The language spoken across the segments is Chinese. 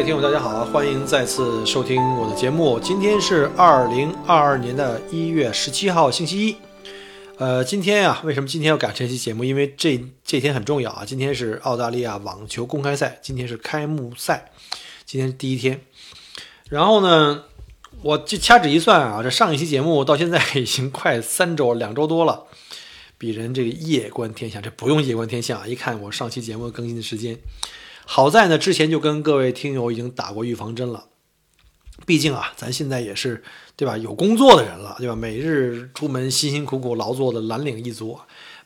位听友，大家好，欢迎再次收听我的节目。今天是二零二二年的一月十七号，星期一。呃，今天啊，为什么今天要赶这期节目？因为这这天很重要啊！今天是澳大利亚网球公开赛，今天是开幕赛，今天是第一天。然后呢，我就掐指一算啊，这上一期节目到现在已经快三周，两周多了，比人这个夜观天象，这不用夜观天象啊！一看我上期节目更新的时间。好在呢，之前就跟各位听友已经打过预防针了。毕竟啊，咱现在也是对吧，有工作的人了，对吧？每日出门辛辛苦苦劳作的蓝领一族，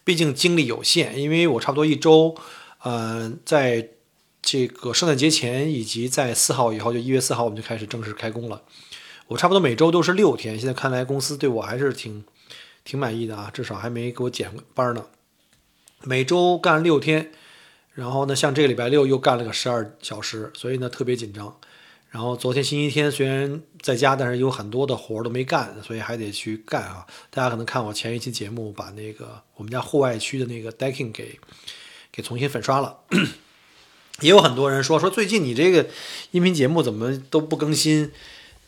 毕竟精力有限。因为我差不多一周，呃，在这个圣诞节前以及在四号以后，就一月四号我们就开始正式开工了。我差不多每周都是六天，现在看来公司对我还是挺挺满意的啊，至少还没给我减班呢。每周干六天。然后呢，像这个礼拜六又干了个十二小时，所以呢特别紧张。然后昨天星期天虽然在家，但是有很多的活都没干，所以还得去干啊。大家可能看我前一期节目，把那个我们家户外区的那个 decking 给给重新粉刷了。也有很多人说说最近你这个音频节目怎么都不更新，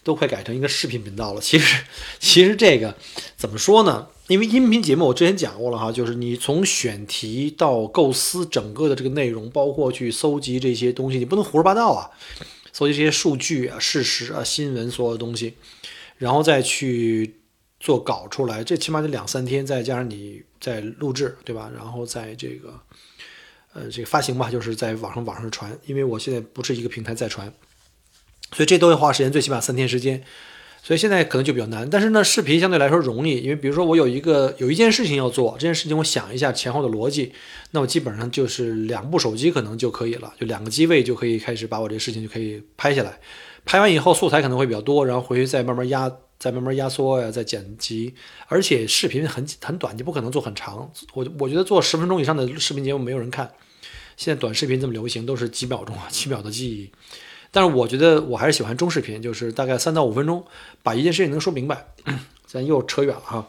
都快改成一个视频频道了。其实其实这个怎么说呢？因为音频节目我之前讲过了哈，就是你从选题到构思整个的这个内容，包括去搜集这些东西，你不能胡说八道啊，搜集这些数据啊、事实啊、新闻所有的东西，然后再去做稿出来，这起码得两三天，再加上你在录制，对吧？然后在这个呃这个发行吧，就是在网上网上传，因为我现在不是一个平台在传，所以这都要花时间，最起码三天时间。所以现在可能就比较难，但是呢，视频相对来说容易，因为比如说我有一个有一件事情要做，这件事情我想一下前后的逻辑，那我基本上就是两部手机可能就可以了，就两个机位就可以开始把我这事情就可以拍下来。拍完以后素材可能会比较多，然后回去再慢慢压，再慢慢压缩呀，再剪辑。而且视频很很短，你不可能做很长。我我觉得做十分钟以上的视频节目没有人看。现在短视频这么流行，都是几秒钟啊，几秒的记忆。但是我觉得我还是喜欢中视频，就是大概三到五分钟，把一件事情能说明白。咱又扯远了哈。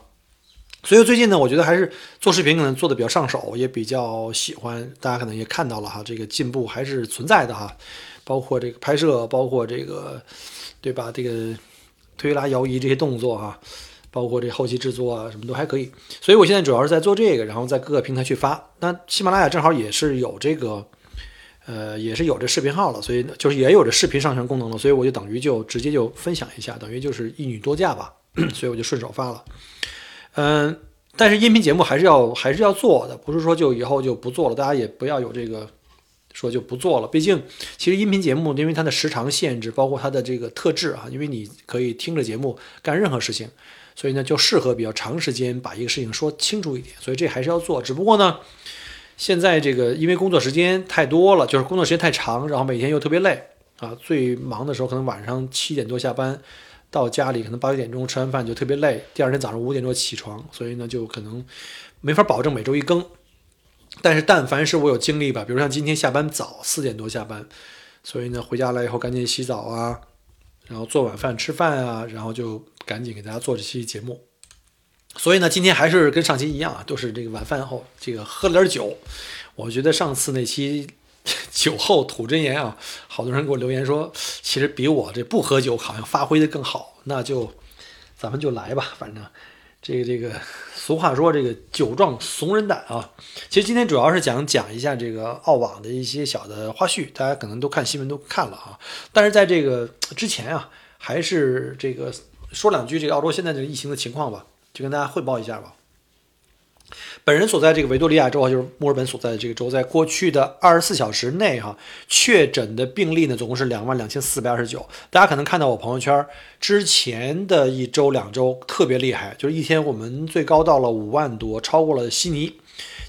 所以最近呢，我觉得还是做视频可能做的比较上手，也比较喜欢。大家可能也看到了哈，这个进步还是存在的哈。包括这个拍摄，包括这个，对吧？这个推拉摇移这些动作哈，包括这后期制作啊，什么都还可以。所以我现在主要是在做这个，然后在各个平台去发。那喜马拉雅正好也是有这个。呃，也是有这视频号了，所以就是也有这视频上传功能了，所以我就等于就直接就分享一下，等于就是一女多驾吧，所以我就顺手发了。嗯，但是音频节目还是要还是要做的，不是说就以后就不做了，大家也不要有这个说就不做了。毕竟其实音频节目因为它的时长限制，包括它的这个特质啊，因为你可以听着节目干任何事情，所以呢就适合比较长时间把一个事情说清楚一点，所以这还是要做，只不过呢。现在这个因为工作时间太多了，就是工作时间太长，然后每天又特别累啊。最忙的时候可能晚上七点多下班，到家里可能八九点钟吃完饭就特别累，第二天早上五点多起床，所以呢就可能没法保证每周一更。但是但凡是我有精力吧，比如像今天下班早，四点多下班，所以呢回家来以后赶紧洗澡啊，然后做晚饭吃饭啊，然后就赶紧给大家做这期节目。所以呢，今天还是跟上期一样啊，都是这个晚饭后这个喝了点酒。我觉得上次那期 酒后吐真言啊，好多人给我留言说，其实比我这不喝酒好像发挥的更好。那就咱们就来吧，反正这个这个俗话说这个酒壮怂人胆啊。其实今天主要是讲讲一下这个澳网的一些小的花絮，大家可能都看新闻都看了啊。但是在这个之前啊，还是这个说两句这个澳洲现在这个疫情的情况吧。就跟大家汇报一下吧。本人所在这个维多利亚州啊，就是墨尔本所在的这个州，在过去的二十四小时内哈，确诊的病例呢，总共是两万两千四百二十九。大家可能看到我朋友圈之前的一周两周特别厉害，就是一天我们最高到了五万多，超过了悉尼。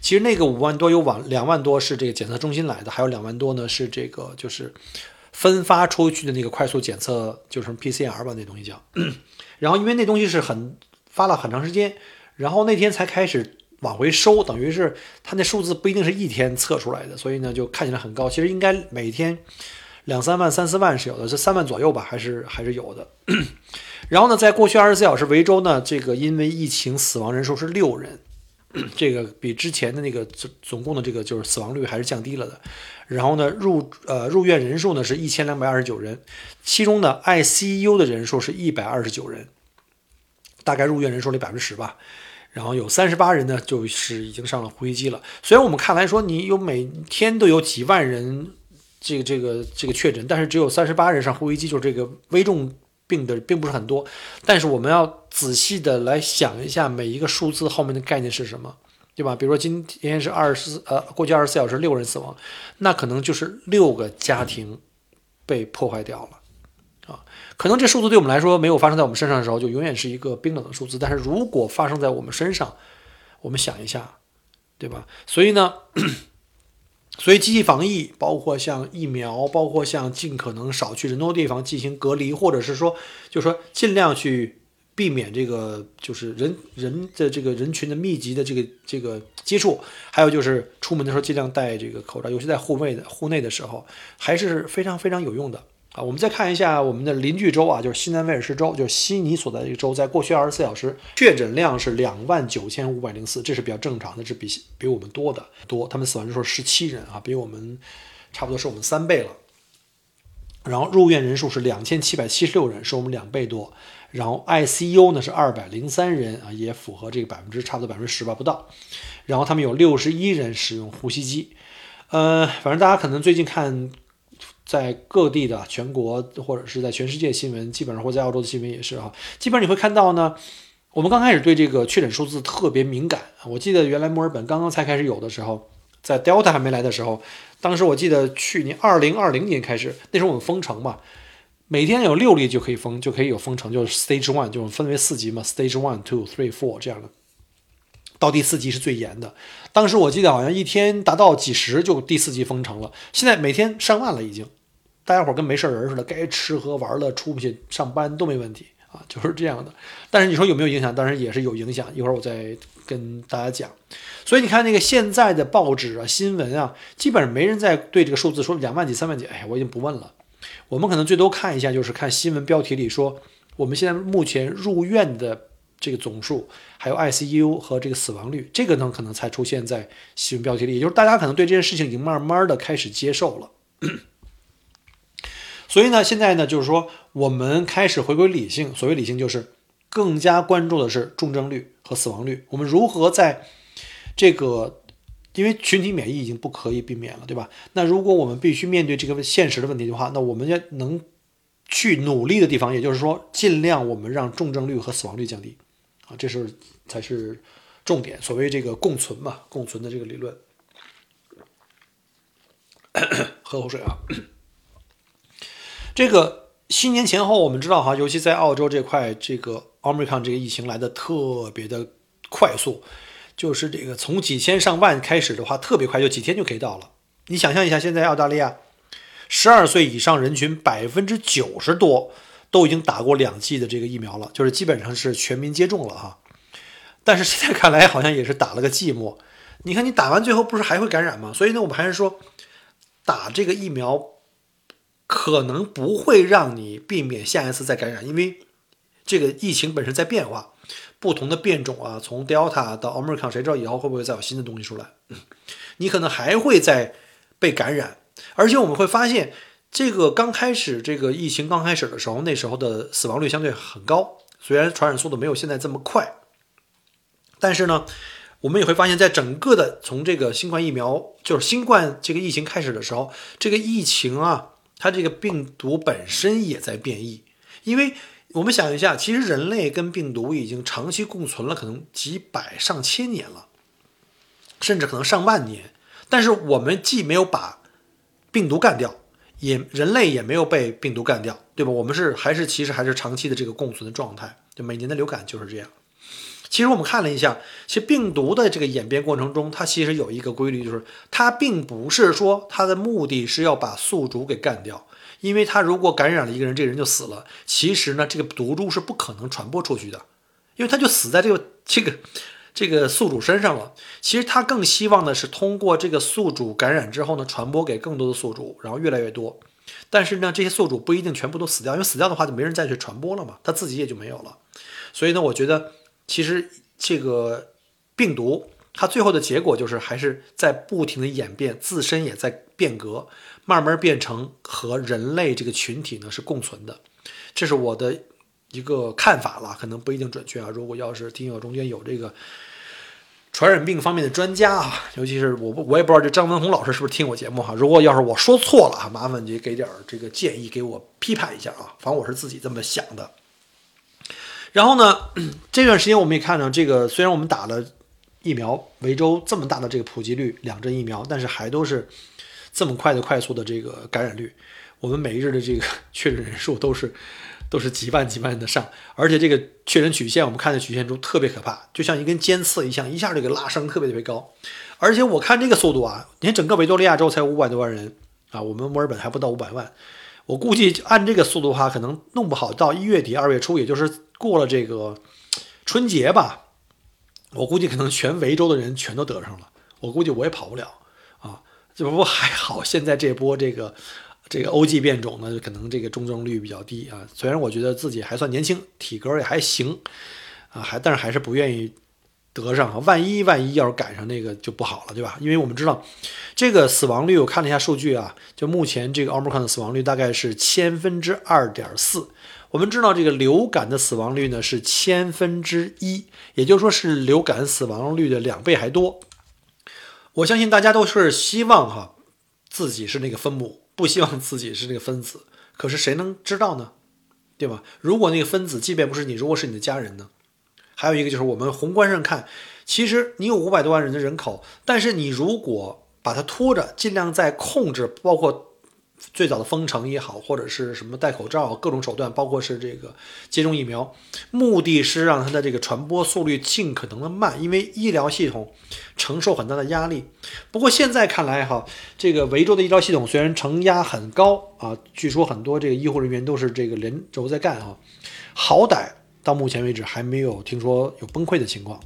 其实那个五万多有往两万多是这个检测中心来的，还有两万多呢是这个就是。分发出去的那个快速检测，就是 PCR 吧，那东西叫。然后因为那东西是很发了很长时间，然后那天才开始往回收，等于是它那数字不一定是一天测出来的，所以呢就看起来很高。其实应该每天两三万、三四万是有的，是三万左右吧，还是还是有的。然后呢，在过去二十四小时，维州呢这个因为疫情死亡人数是六人。这个比之前的那个总总共的这个就是死亡率还是降低了的，然后呢入呃入院人数呢是一千两百二十九人，其中呢 ICU 的人数是一百二十九人，大概入院人数的百分之十吧，然后有三十八人呢就是已经上了呼吸机了。虽然我们看来说你有每天都有几万人这个这个这个确诊，但是只有三十八人上呼吸机，就是这个危重。病的并不是很多，但是我们要仔细的来想一下每一个数字后面的概念是什么，对吧？比如说今天是二十四，呃，过去二十四小时六人死亡，那可能就是六个家庭被破坏掉了，可能这数字对我们来说没有发生在我们身上的时候，就永远是一个冰冷的数字，但是如果发生在我们身上，我们想一下，对吧？所以呢。所以，积极防疫，包括像疫苗，包括像尽可能少去人多的地方进行隔离，或者是说，就是说尽量去避免这个就是人人的这个人群的密集的这个这个接触，还有就是出门的时候尽量戴这个口罩，尤其在户内的户内的时候，还是非常非常有用的。我们再看一下我们的邻居州啊，就是西南威尔士州，就是悉尼所在的一个州，在过去二十四小时确诊量是两万九千五百零四，这是比较正常的，是比比我们多的多。他们死亡人数十七人啊，比我们差不多是我们三倍了。然后入院人数是两千七百七十六人，是我们两倍多。然后 ICU 呢是二百零三人啊，也符合这个百分之差不多百分之十吧，不到。然后他们有六十一人使用呼吸机。呃，反正大家可能最近看。在各地的全国或者是在全世界新闻，基本上或在澳洲的新闻也是哈，基本上你会看到呢。我们刚开始对这个确诊数字特别敏感，我记得原来墨尔本刚刚才开始有的时候，在 Delta 还没来的时候，当时我记得去年二零二零年开始，那时候我们封城嘛，每天有六例就可以封，就可以有封城，就是 Stage One，就是分为四级嘛，Stage One、Two、Three、Four 这样的，到第四级是最严的。当时我记得好像一天达到几十就第四级封城了，现在每天上万了已经。大家伙跟没事人似的，该吃喝玩乐、出去上班都没问题啊，就是这样的。但是你说有没有影响？当然也是有影响。一会儿我再跟大家讲。所以你看那个现在的报纸啊、新闻啊，基本上没人在对这个数字说两万几、三万几。哎呀，我已经不问了。我们可能最多看一下，就是看新闻标题里说我们现在目前入院的这个总数，还有 ICU 和这个死亡率，这个呢可能才出现在新闻标题里。也就是大家可能对这件事情已经慢慢的开始接受了。所以呢，现在呢，就是说我们开始回归理性。所谓理性，就是更加关注的是重症率和死亡率。我们如何在这个，因为群体免疫已经不可以避免了，对吧？那如果我们必须面对这个现实的问题的话，那我们要能去努力的地方，也就是说，尽量我们让重症率和死亡率降低啊，这是才是重点。所谓这个共存嘛，共存的这个理论。喝口水啊。这个新年前后，我们知道哈，尤其在澳洲这块，这个奥密克戎这个疫情来的特别的快速，就是这个从几千上万开始的话，特别快，就几天就可以到了。你想象一下，现在澳大利亚十二岁以上人群百分之九十多都已经打过两剂的这个疫苗了，就是基本上是全民接种了哈。但是现在看来，好像也是打了个寂寞。你看，你打完最后不是还会感染吗？所以呢，我们还是说打这个疫苗。可能不会让你避免下一次再感染，因为这个疫情本身在变化，不同的变种啊，从 Delta 到 Omicron，谁知道以后会不会再有新的东西出来？你可能还会再被感染，而且我们会发现，这个刚开始这个疫情刚开始的时候，那时候的死亡率相对很高，虽然传染速度没有现在这么快，但是呢，我们也会发现，在整个的从这个新冠疫苗就是新冠这个疫情开始的时候，这个疫情啊。它这个病毒本身也在变异，因为我们想一下，其实人类跟病毒已经长期共存了，可能几百上千年了，甚至可能上万年。但是我们既没有把病毒干掉，也人类也没有被病毒干掉，对吧？我们是还是其实还是长期的这个共存的状态。就每年的流感就是这样。其实我们看了一下，其实病毒的这个演变过程中，它其实有一个规律，就是它并不是说它的目的是要把宿主给干掉，因为它如果感染了一个人，这个人就死了。其实呢，这个毒株是不可能传播出去的，因为它就死在这个这个这个宿主身上了。其实它更希望的是通过这个宿主感染之后呢，传播给更多的宿主，然后越来越多。但是呢，这些宿主不一定全部都死掉，因为死掉的话就没人再去传播了嘛，他自己也就没有了。所以呢，我觉得。其实这个病毒，它最后的结果就是还是在不停的演变，自身也在变革，慢慢变成和人类这个群体呢是共存的。这是我的一个看法了，可能不一定准确啊。如果要是听友中间有这个传染病方面的专家啊，尤其是我我也不知道这张文宏老师是不是听我节目哈。如果要是我说错了啊，麻烦你给点这个建议，给我批判一下啊。反正我是自己这么想的。然后呢，这段时间我们也看到，这个虽然我们打了疫苗，维州这么大的这个普及率，两针疫苗，但是还都是这么快的、快速的这个感染率。我们每一日的这个确诊人数都是 都是几万几万的上，而且这个确诊曲线，我们看的曲线中特别可怕，就像一根尖刺一样，一下就给拉升特别特别高。而且我看这个速度啊，你看整个维多利亚州才五百多万人啊，我们墨尔本还不到五百万。我估计按这个速度的话，可能弄不好到一月底二月初，也就是过了这个春节吧，我估计可能全维州的人全都得上了。我估计我也跑不了啊。这不还好，现在这波这个这个欧 G 变种呢，可能这个重症率比较低啊。虽然我觉得自己还算年轻，体格也还行啊，还但是还是不愿意。得上啊，万一万一要是赶上那个就不好了，对吧？因为我们知道，这个死亡率我看了一下数据啊，就目前这个奥密克戎的死亡率大概是千分之二点四。我们知道这个流感的死亡率呢是千分之一，也就是说是流感死亡率的两倍还多。我相信大家都是希望哈自己是那个分母，不希望自己是那个分子。可是谁能知道呢？对吧？如果那个分子即便不是你，如果是你的家人呢？还有一个就是我们宏观上看，其实你有五百多万人的人口，但是你如果把它拖着，尽量在控制，包括最早的封城也好，或者是什么戴口罩各种手段，包括是这个接种疫苗，目的是让它的这个传播速率尽可能的慢，因为医疗系统承受很大的压力。不过现在看来哈，这个维州的医疗系统虽然承压很高啊，据说很多这个医护人员都是这个连轴在干啊，好歹。到目前为止还没有听说有崩溃的情况，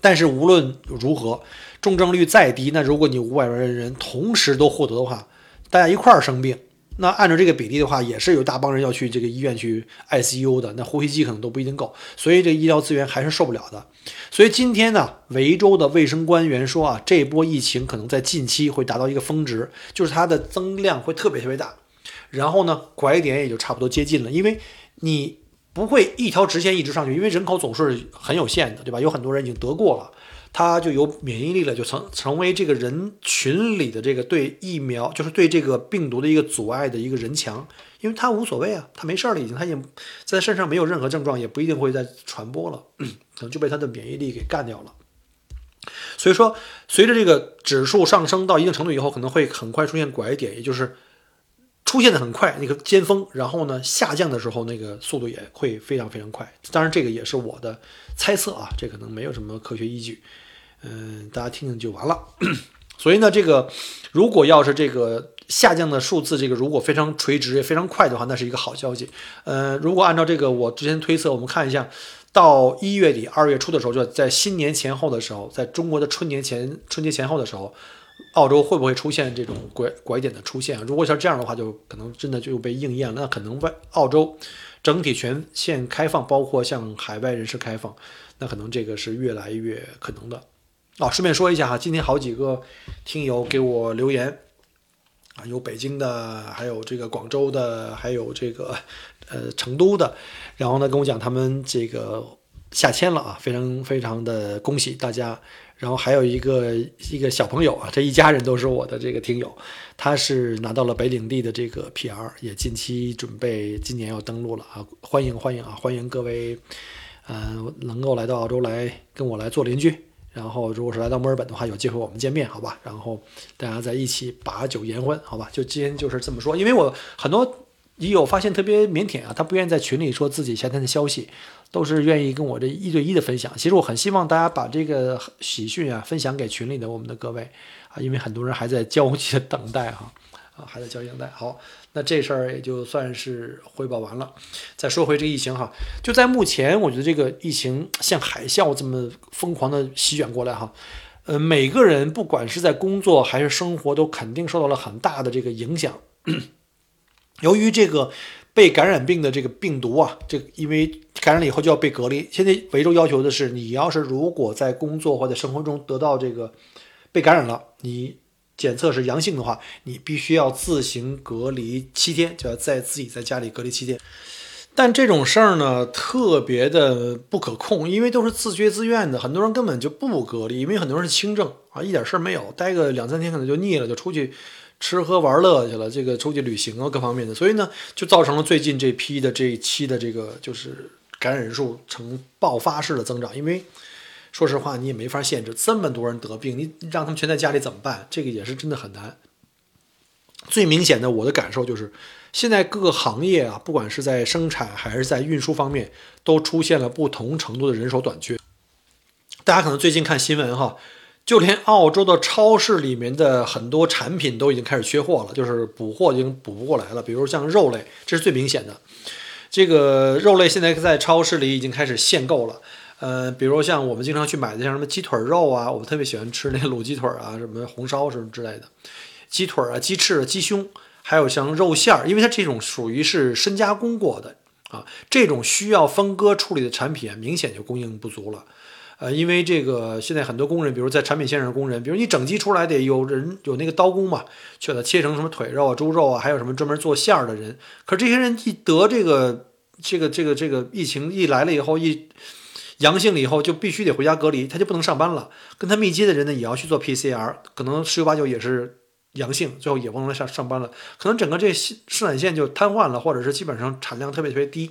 但是无论如何，重症率再低，那如果你五百万人同时都获得的话，大家一块儿生病，那按照这个比例的话，也是有大帮人要去这个医院去 ICU 的，那呼吸机可能都不一定够，所以这医疗资源还是受不了的。所以今天呢，维州的卫生官员说啊，这波疫情可能在近期会达到一个峰值，就是它的增量会特别特别大，然后呢，拐点也就差不多接近了，因为你。不会一条直线一直上去，因为人口总是很有限的，对吧？有很多人已经得过了，他就有免疫力了，就成成为这个人群里的这个对疫苗，就是对这个病毒的一个阻碍的一个人墙，因为他无所谓啊，他没事儿了，已经，他也在身上没有任何症状，也不一定会再传播了，可能就被他的免疫力给干掉了。所以说，随着这个指数上升到一定程度以后，可能会很快出现拐点，也就是。出现的很快，那个尖峰，然后呢下降的时候，那个速度也会非常非常快。当然，这个也是我的猜测啊，这可能没有什么科学依据，嗯，大家听听就完了。所以呢，这个如果要是这个下降的数字，这个如果非常垂直也、非常快的话，那是一个好消息。呃，如果按照这个我之前推测，我们看一下，到一月底、二月初的时候，就在新年前后的时候，在中国的春年前、春节前后的时候。澳洲会不会出现这种拐拐点的出现？如果像这样的话，就可能真的就被应验了。那可能外澳洲整体全线开放，包括向海外人士开放，那可能这个是越来越可能的。哦，顺便说一下哈，今天好几个听友给我留言啊，有北京的，还有这个广州的，还有这个呃成都的，然后呢跟我讲他们这个下签了啊，非常非常的恭喜大家。然后还有一个一个小朋友啊，这一家人都是我的这个听友，他是拿到了北领地的这个 PR，也近期准备今年要登陆了啊！欢迎欢迎啊！欢迎各位，嗯，能够来到澳洲来跟我来做邻居。然后如果是来到墨尔本的话，有机会我们见面，好吧？然后大家在一起把酒言欢，好吧？就今天就是这么说，因为我很多也有发现特别腼腆啊，他不愿意在群里说自己夏天的消息，都是愿意跟我这一对一的分享。其实我很希望大家把这个喜讯啊分享给群里的我们的各位啊，因为很多人还在焦急的等待哈啊，还在焦急等待。好，那这事儿也就算是汇报完了。再说回这疫情哈，就在目前，我觉得这个疫情像海啸这么疯狂的席卷过来哈，呃，每个人不管是在工作还是生活，都肯定受到了很大的这个影响。由于这个被感染病的这个病毒啊，这因为感染了以后就要被隔离。现在维州要求的是，你要是如果在工作或者生活中得到这个被感染了，你检测是阳性的话，你必须要自行隔离七天，就要在自己在家里隔离七天。但这种事儿呢，特别的不可控，因为都是自觉自愿的，很多人根本就不隔离，因为很多人是轻症啊，一点事儿没有，待个两三天可能就腻了，就出去。吃喝玩乐去了，这个出去旅行啊，各方面的，所以呢，就造成了最近这批的这一期的这个就是感染人数呈爆发式的增长。因为说实话，你也没法限制这么多人得病，你让他们全在家里怎么办？这个也是真的很难。最明显的，我的感受就是，现在各个行业啊，不管是在生产还是在运输方面，都出现了不同程度的人手短缺。大家可能最近看新闻哈。就连澳洲的超市里面的很多产品都已经开始缺货了，就是补货已经补不过来了。比如像肉类，这是最明显的。这个肉类现在在超市里已经开始限购了。呃，比如像我们经常去买的，像什么鸡腿肉啊，我们特别喜欢吃那卤鸡腿啊，什么红烧什么之类的，鸡腿啊、鸡翅、鸡胸，还有像肉馅儿，因为它这种属于是深加工过的啊，这种需要分割处理的产品，明显就供应不足了。呃，因为这个现在很多工人，比如在产品线上的工人，比如你整鸡出来得有人有那个刀工嘛，去把它切成什么腿肉啊、猪肉啊，还有什么专门做馅儿的人。可这些人一得这个这个这个这个疫情一来了以后，一阳性了以后，就必须得回家隔离，他就不能上班了。跟他密接的人呢，也要去做 PCR，可能十有八九也是阳性，最后也不能上上班了。可能整个这生产线就瘫痪了，或者是基本上产量特别特别低。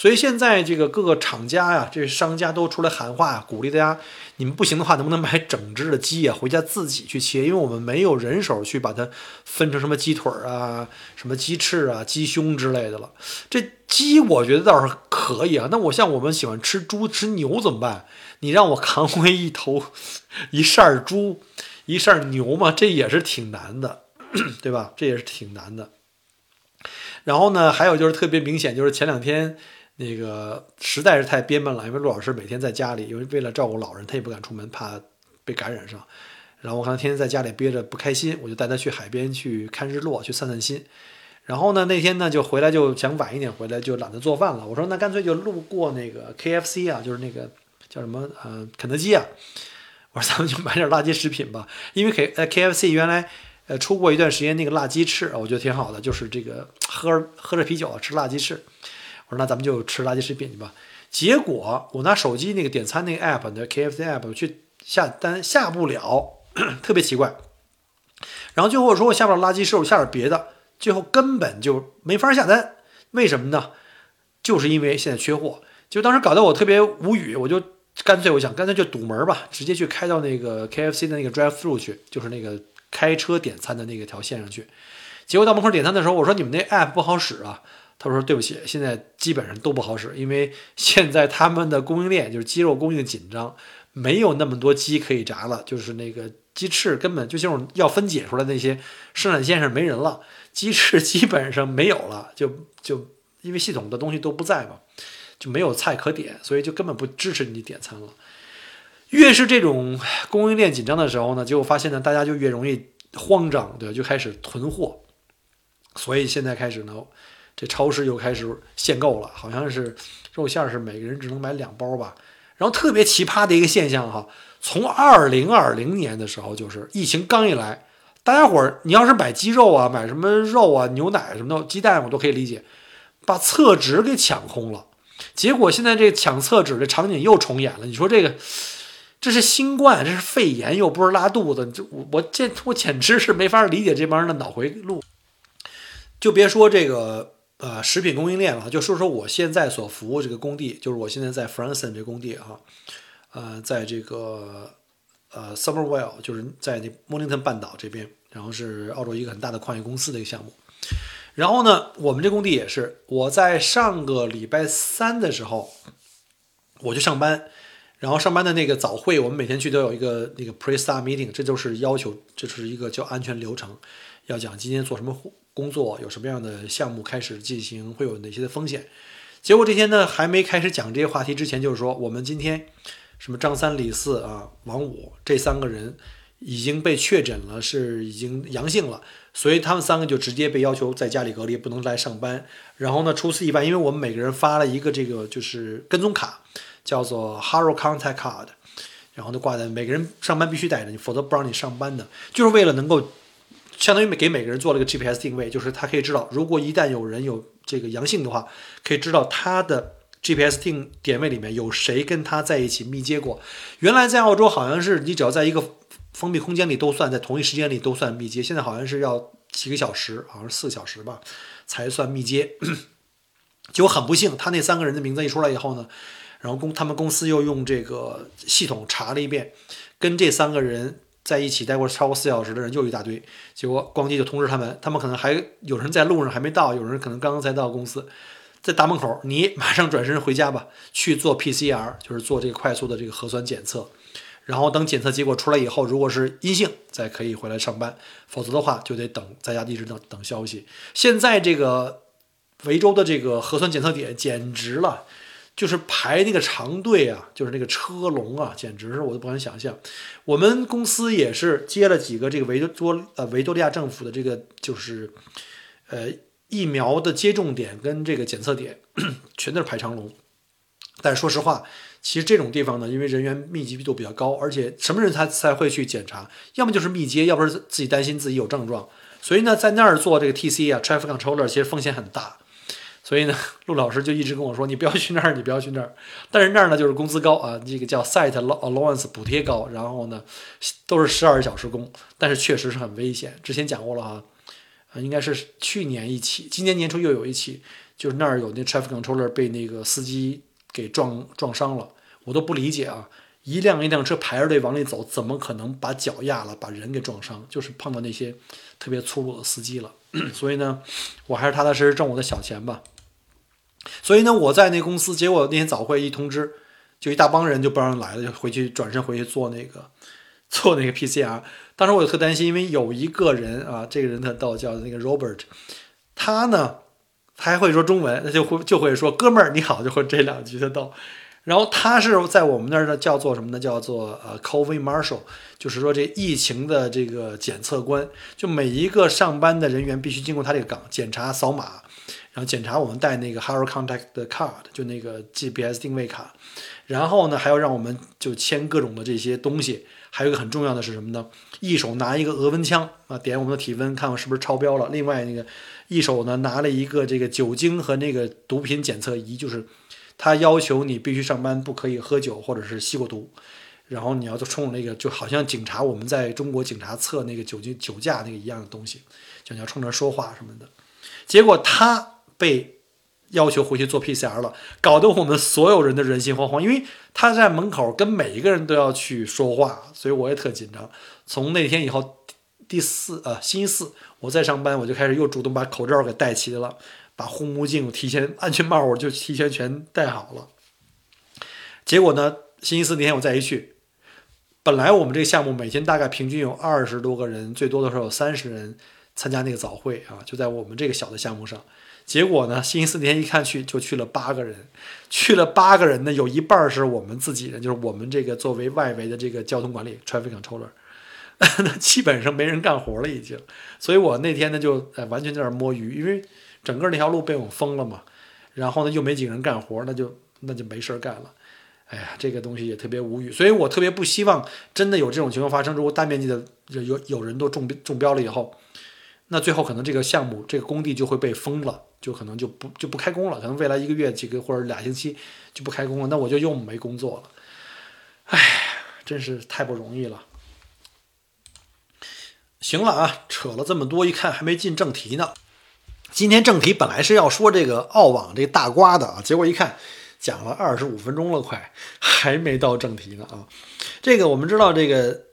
所以现在这个各个厂家呀，这商家都出来喊话，鼓励大家，你们不行的话，能不能买整只的鸡啊，回家自己去切？因为我们没有人手去把它分成什么鸡腿儿啊、什么鸡翅啊、鸡胸之类的了。这鸡我觉得倒是可以啊，那我像我们喜欢吃猪、吃牛怎么办？你让我扛回一头 一扇猪、一扇牛嘛，这也是挺难的，对吧？这也是挺难的。然后呢，还有就是特别明显，就是前两天。那个实在是太憋闷了，因为陆老师每天在家里，因为为了照顾老人，他也不敢出门，怕被感染上。然后我看他天天在家里憋着不开心，我就带他去海边去看日落，去散散心。然后呢，那天呢就回来就想晚一点回来，就懒得做饭了。我说那干脆就路过那个 KFC 啊，就是那个叫什么呃肯德基啊。我说咱们就买点垃圾食品吧，因为 K 呃 KFC 原来呃出过一段时间那个辣鸡翅，我觉得挺好的，就是这个喝喝着啤酒吃辣鸡翅。我说那咱们就吃垃圾食品去吧。结果我拿手机那个点餐那个 app，那 KFC app 去下单下不了，特别奇怪。然后最后我说我下不了垃圾食，我下点别的，最后根本就没法下单。为什么呢？就是因为现在缺货。就当时搞得我特别无语，我就干脆我想干脆就堵门吧，直接去开到那个 KFC 的那个 drive through 去，就是那个开车点餐的那个条线上去。结果到门口点餐的时候，我说你们那 app 不好使啊。他说：“对不起，现在基本上都不好使，因为现在他们的供应链就是鸡肉供应紧张，没有那么多鸡可以炸了。就是那个鸡翅根本就像要分解出来那些生产线上没人了，鸡翅基本上没有了，就就因为系统的东西都不在嘛，就没有菜可点，所以就根本不支持你点餐了。越是这种供应链紧张的时候呢，结果发现呢，大家就越容易慌张，对就开始囤货，所以现在开始呢。”这超市又开始限购了，好像是肉馅是每个人只能买两包吧。然后特别奇葩的一个现象哈，从二零二零年的时候，就是疫情刚一来，大家伙儿你要是买鸡肉啊，买什么肉啊、牛奶什么的、鸡蛋，我都可以理解，把厕纸给抢空了。结果现在这抢厕纸的场景又重演了。你说这个，这是新冠，这是肺炎，又不是拉肚子，这我我这我简直是没法理解这帮人的脑回路。就别说这个。呃，食品供应链了，就说说我现在所服务这个工地，就是我现在在 Franson 这工地哈，呃，在这个呃 Summerwell，就是在那 Mornington 半岛这边，然后是澳洲一个很大的矿业公司的一个项目。然后呢，我们这工地也是，我在上个礼拜三的时候，我去上班，然后上班的那个早会，我们每天去都有一个那个 pre-start meeting，这就是要求，这是一个叫安全流程，要讲今天做什么工作，有什么样的项目开始进行，会有哪些的风险。结果这天呢，还没开始讲这些话题之前，就是说我们今天什么张三李四啊、王五这三个人已经被确诊了，是已经阳性了，所以他们三个就直接被要求在家里隔离，不能来上班。然后呢，除此以外，因为我们每个人发了一个这个就是跟踪卡，叫做 Haro Contact Card，然后呢挂在每个人上班必须带着，你否则不让你上班的，就是为了能够相当于给每个人做了个 GPS 定位，就是他可以知道，如果一旦有人有这个阳性的话，可以知道他的 GPS 定点位里面有谁跟他在一起密接过。原来在澳洲好像是你只要在一个封闭空间里都算，在同一时间里都算密接，现在好像是要几个小时，好像是四小时吧才算密接。结果很不幸，他那三个人的名字一出来以后呢，然后公他们公司又用这个系统查了一遍，跟这三个人。在一起待过超过四小时的人又一大堆，结果光机就通知他们，他们可能还有人在路上还没到，有人可能刚刚才到公司，在大门口，你马上转身回家吧，去做 PCR，就是做这个快速的这个核酸检测，然后等检测结果出来以后，如果是阴性，再可以回来上班，否则的话就得等在家一直等等消息。现在这个维州的这个核酸检测点简直了。就是排那个长队啊，就是那个车龙啊，简直是我都不敢想象。我们公司也是接了几个这个维多呃维多利亚政府的这个就是呃疫苗的接种点跟这个检测点，全都是排长龙。但说实话，其实这种地方呢，因为人员密集度比较高，而且什么人才才会去检查？要么就是密接，要不是自己担心自己有症状。所以呢，在那儿做这个 TC 啊，Traffic Controller，其实风险很大。所以呢，陆老师就一直跟我说：“你不要去那儿，你不要去那儿。”但是那儿呢，就是工资高啊，这个叫 site allowance 补贴高，然后呢，都是十二小时工，但是确实是很危险。之前讲过了哈，啊，应该是去年一起，今年年初又有一起，就是那儿有那 traffic controller 被那个司机给撞撞伤了，我都不理解啊，一辆一辆车排着队往里走，怎么可能把脚压了，把人给撞伤？就是碰到那些特别粗鲁的司机了。所以呢，我还是踏踏实实挣我的小钱吧。所以呢，我在那公司，结果那天早会一通知，就一大帮人就不让来了，就回去转身回去做那个 做那个 PCR。当时我就特担心，因为有一个人啊，这个人特逗，叫那个 Robert，他呢，他还会说中文，他就会就会说哥们儿你好，就会这两句特逗。然后他是在我们那儿呢，叫做什么呢？叫做呃，COVID Marshal，就是说这疫情的这个检测官，就每一个上班的人员必须经过他这个岗检查扫码。然后检查我们带那个 Haro Contact 的 card，就那个 GPS 定位卡，然后呢还要让我们就签各种的这些东西，还有一个很重要的是什么呢？一手拿一个额温枪啊，点我们的体温，看看是不是超标了。另外那个一手呢拿了一个这个酒精和那个毒品检测仪，就是他要求你必须上班不可以喝酒或者是吸过毒，然后你要就冲那个就好像警察我们在中国警察测那个酒精酒驾那个一样的东西，就你要冲着说话什么的。结果他。被要求回去做 PCR 了，搞得我们所有人的人心惶惶，因为他在门口跟每一个人都要去说话，所以我也特紧张。从那天以后，第四呃星期四我在上班，我就开始又主动把口罩给戴齐了，把护目镜提前安全帽我就提前全戴好了。结果呢，星期四那天我再一去，本来我们这个项目每天大概平均有二十多个人，最多的时候有三十人参加那个早会啊，就在我们这个小的项目上。结果呢？星期四那天一看去，就去了八个人，去了八个人呢，有一半是我们自己人，就是我们这个作为外围的这个交通管理 （traffic controller），那基本上没人干活了已经。所以我那天呢就哎完全在那摸鱼，因为整个那条路被我们封了嘛，然后呢又没几个人干活，那就那就没事干了。哎呀，这个东西也特别无语，所以我特别不希望真的有这种情况发生。如果大面积的有有人都中中标了以后，那最后可能这个项目这个工地就会被封了。就可能就不就不开工了，可能未来一个月几个或者俩星期就不开工了，那我就又没工作了，哎，真是太不容易了。行了啊，扯了这么多，一看还没进正题呢。今天正题本来是要说这个澳网这大瓜的啊，结果一看讲了二十五分钟了，快还没到正题呢啊。这个我们知道这个。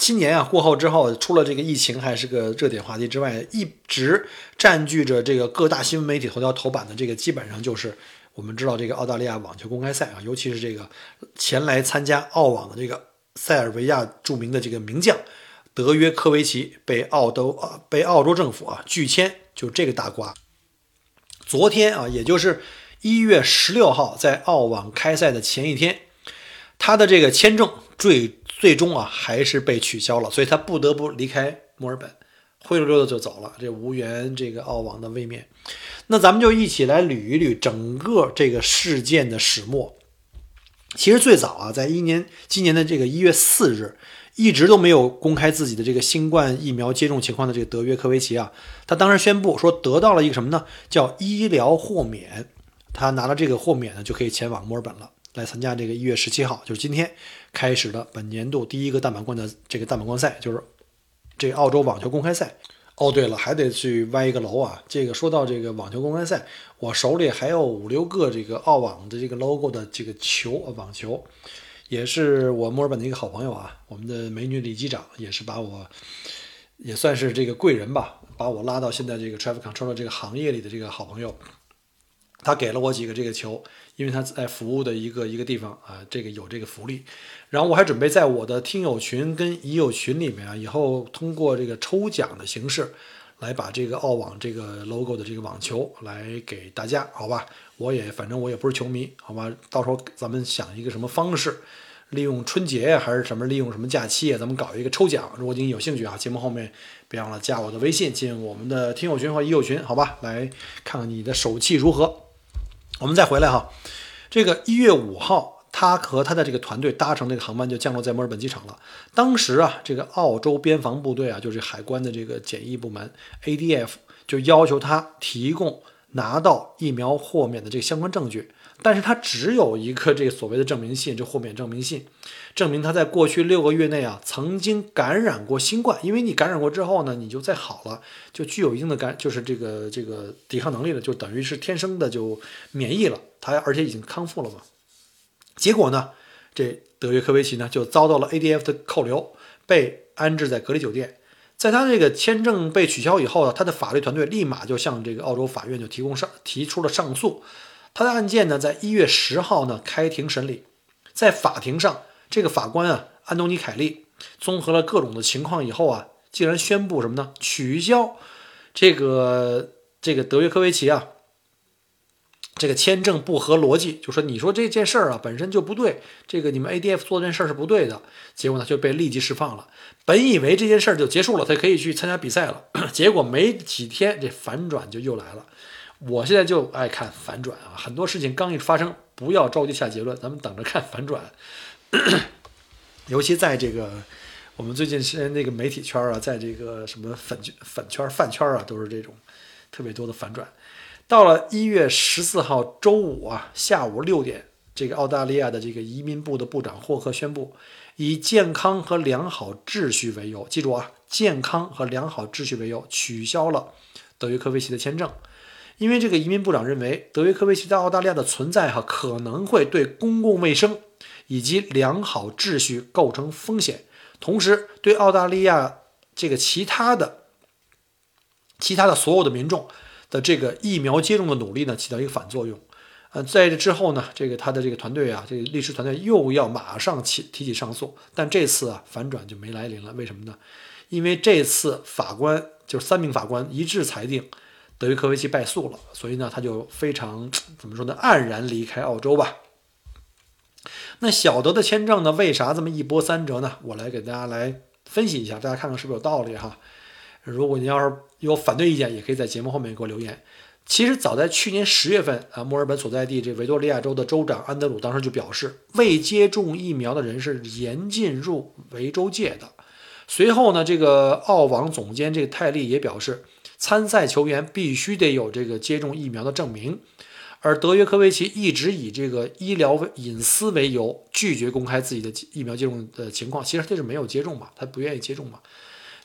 今年啊过后之后，除了这个疫情还是个热点话题之外，一直占据着这个各大新闻媒体头条头版的这个，基本上就是我们知道这个澳大利亚网球公开赛啊，尤其是这个前来参加澳网的这个塞尔维亚著名的这个名将德约科维奇被澳洲啊被澳洲政府啊拒签，就这个大瓜。昨天啊，也就是一月十六号，在澳网开赛的前一天，他的这个签证最。最终啊，还是被取消了，所以他不得不离开墨尔本，灰溜溜的就走了，这无缘这个澳网的卫冕。那咱们就一起来捋一捋整个这个事件的始末。其实最早啊，在一年今年的这个一月四日，一直都没有公开自己的这个新冠疫苗接种情况的这个德约科维奇啊，他当时宣布说得到了一个什么呢？叫医疗豁免，他拿了这个豁免呢，就可以前往墨尔本了。来参加这个一月十七号，就是今天开始的本年度第一个大满贯的这个大满贯赛，就是这澳洲网球公开赛。哦，对了，还得去歪一个楼啊！这个说到这个网球公开赛，我手里还有五六个这个澳网的这个 logo 的这个球啊，网球，也是我墨尔本的一个好朋友啊，我们的美女李机长也是把我，也算是这个贵人吧，把我拉到现在这个 traffic control 这个行业里的这个好朋友。他给了我几个这个球，因为他在服务的一个一个地方啊，这个有这个福利。然后我还准备在我的听友群跟已友群里面啊，以后通过这个抽奖的形式，来把这个澳网这个 logo 的这个网球来给大家，好吧？我也反正我也不是球迷，好吧？到时候咱们想一个什么方式，利用春节还是什么，利用什么假期，咱们搞一个抽奖。如果您有兴趣啊，节目后面别忘了加我的微信，进我们的听友群和已友群，好吧？来看看你的手气如何。我们再回来哈，这个一月五号，他和他的这个团队搭乘这个航班就降落在墨尔本机场了。当时啊，这个澳洲边防部队啊，就是海关的这个检疫部门 ADF，就要求他提供拿到疫苗豁免的这个相关证据。但是他只有一个这个所谓的证明信，这豁免证明信，证明他在过去六个月内啊曾经感染过新冠。因为你感染过之后呢，你就再好了，就具有一定的感，就是这个这个抵抗能力了，就等于是天生的就免疫了。他而且已经康复了嘛。结果呢，这德约科维奇呢就遭到了 ADF 的扣留，被安置在隔离酒店。在他这个签证被取消以后呢，他的法律团队立马就向这个澳洲法院就提供上提出了上诉。他的案件呢，在一月十号呢开庭审理，在法庭上，这个法官啊，安东尼·凯利综合了各种的情况以后啊，竟然宣布什么呢？取消这个这个德约科维奇啊，这个签证不合逻辑，就说你说这件事儿啊本身就不对，这个你们 ADF 做这件事儿是不对的，结果呢就被立即释放了。本以为这件事儿就结束了，他可以去参加比赛了，结果没几天，这反转就又来了。我现在就爱看反转啊！很多事情刚一发生，不要着急下结论，咱们等着看反转。尤其在这个我们最近是那个媒体圈啊，在这个什么粉粉圈、饭圈啊，都是这种特别多的反转。到了一月十四号周五啊下午六点，这个澳大利亚的这个移民部的部长霍克宣布，以健康和良好秩序为由，记住啊，健康和良好秩序为由，取消了德约科维奇的签证。因为这个移民部长认为，德约科维奇在澳大利亚的存在哈可能会对公共卫生以及良好秩序构成风险，同时对澳大利亚这个其他的其他的所有的民众的这个疫苗接种的努力呢起到一个反作用。呃，在这之后呢，这个他的这个团队啊，这个律师团队又要马上起提起上诉，但这次啊反转就没来临了。为什么呢？因为这次法官就是三名法官一致裁定。德约科维奇败诉了，所以呢，他就非常怎么说呢，黯然离开澳洲吧。那小德的签证呢，为啥这么一波三折呢？我来给大家来分析一下，大家看看是不是有道理哈。如果您要是有反对意见，也可以在节目后面给我留言。其实早在去年十月份啊，墨尔本所在地这维多利亚州的州长安德鲁当时就表示，未接种疫苗的人是严禁入维州界的。随后呢，这个澳网总监这个泰利也表示。参赛球员必须得有这个接种疫苗的证明，而德约科维奇一直以这个医疗隐私为由，拒绝公开自己的疫苗接种的情况。其实他是没有接种嘛，他不愿意接种嘛。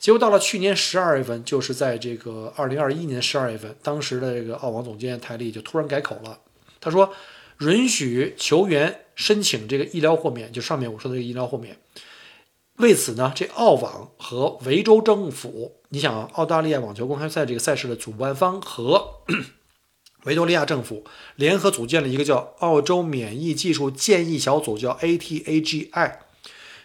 结果到了去年十二月份，就是在这个二零二一年十二月份，当时的这个澳网总监泰利就突然改口了，他说允许球员申请这个医疗豁免，就上面我说的这个医疗豁免，为此呢，这澳网和维州政府，你想，澳大利亚网球公开赛这个赛事的主办方和维多利亚政府联合组建了一个叫澳洲免疫技术建议小组，叫 ATAGI。